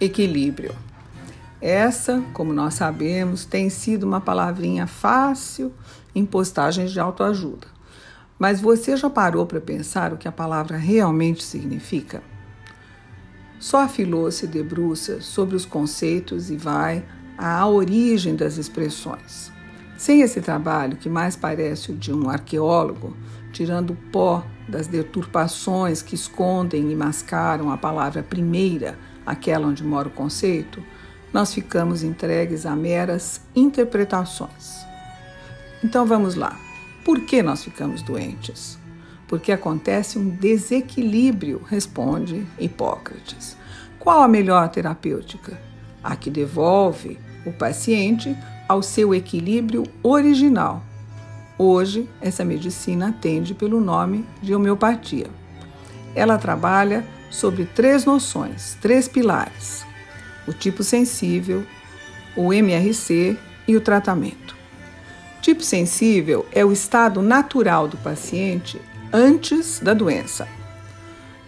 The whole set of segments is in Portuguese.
equilíbrio. Essa, como nós sabemos, tem sido uma palavrinha fácil em postagens de autoajuda. Mas você já parou para pensar o que a palavra realmente significa? Só a Filô se debruça sobre os conceitos e vai à origem das expressões. Sem esse trabalho, que mais parece o de um arqueólogo, tirando o pó das deturpações que escondem e mascaram a palavra primeira, aquela onde mora o conceito, nós ficamos entregues a meras interpretações. Então vamos lá. Por que nós ficamos doentes? Porque acontece um desequilíbrio, responde Hipócrates. Qual a melhor terapêutica? A que devolve o paciente ao seu equilíbrio original. Hoje, essa medicina atende pelo nome de homeopatia. Ela trabalha sobre três noções, três pilares: o tipo sensível, o MRC e o tratamento. Tipo sensível é o estado natural do paciente antes da doença.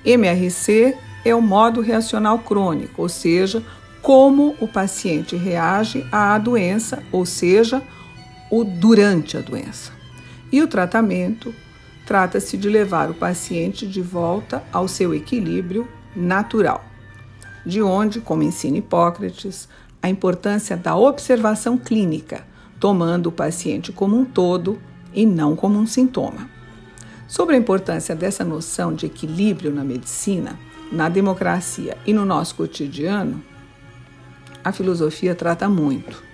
MRC é o modo reacional crônico, ou seja, como o paciente reage à doença, ou seja, o durante a doença. E o tratamento trata-se de levar o paciente de volta ao seu equilíbrio natural. De onde, como ensina Hipócrates, a importância da observação clínica, tomando o paciente como um todo e não como um sintoma. Sobre a importância dessa noção de equilíbrio na medicina, na democracia e no nosso cotidiano, a filosofia trata muito.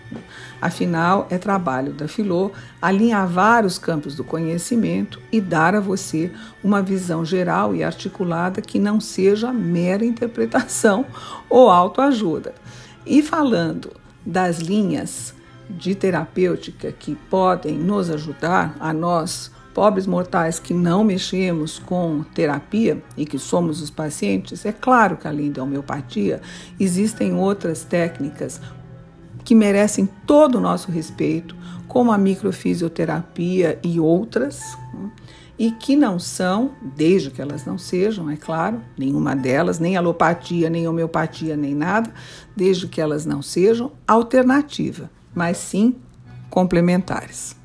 Afinal, é trabalho da Filô alinhar vários campos do conhecimento e dar a você uma visão geral e articulada que não seja mera interpretação ou autoajuda. E falando das linhas de terapêutica que podem nos ajudar a nós pobres mortais que não mexemos com terapia e que somos os pacientes, é claro que além da homeopatia, existem outras técnicas que merecem todo o nosso respeito, como a microfisioterapia e outras, e que não são, desde que elas não sejam, é claro, nenhuma delas, nem alopatia, nem homeopatia, nem nada, desde que elas não sejam alternativa, mas sim complementares.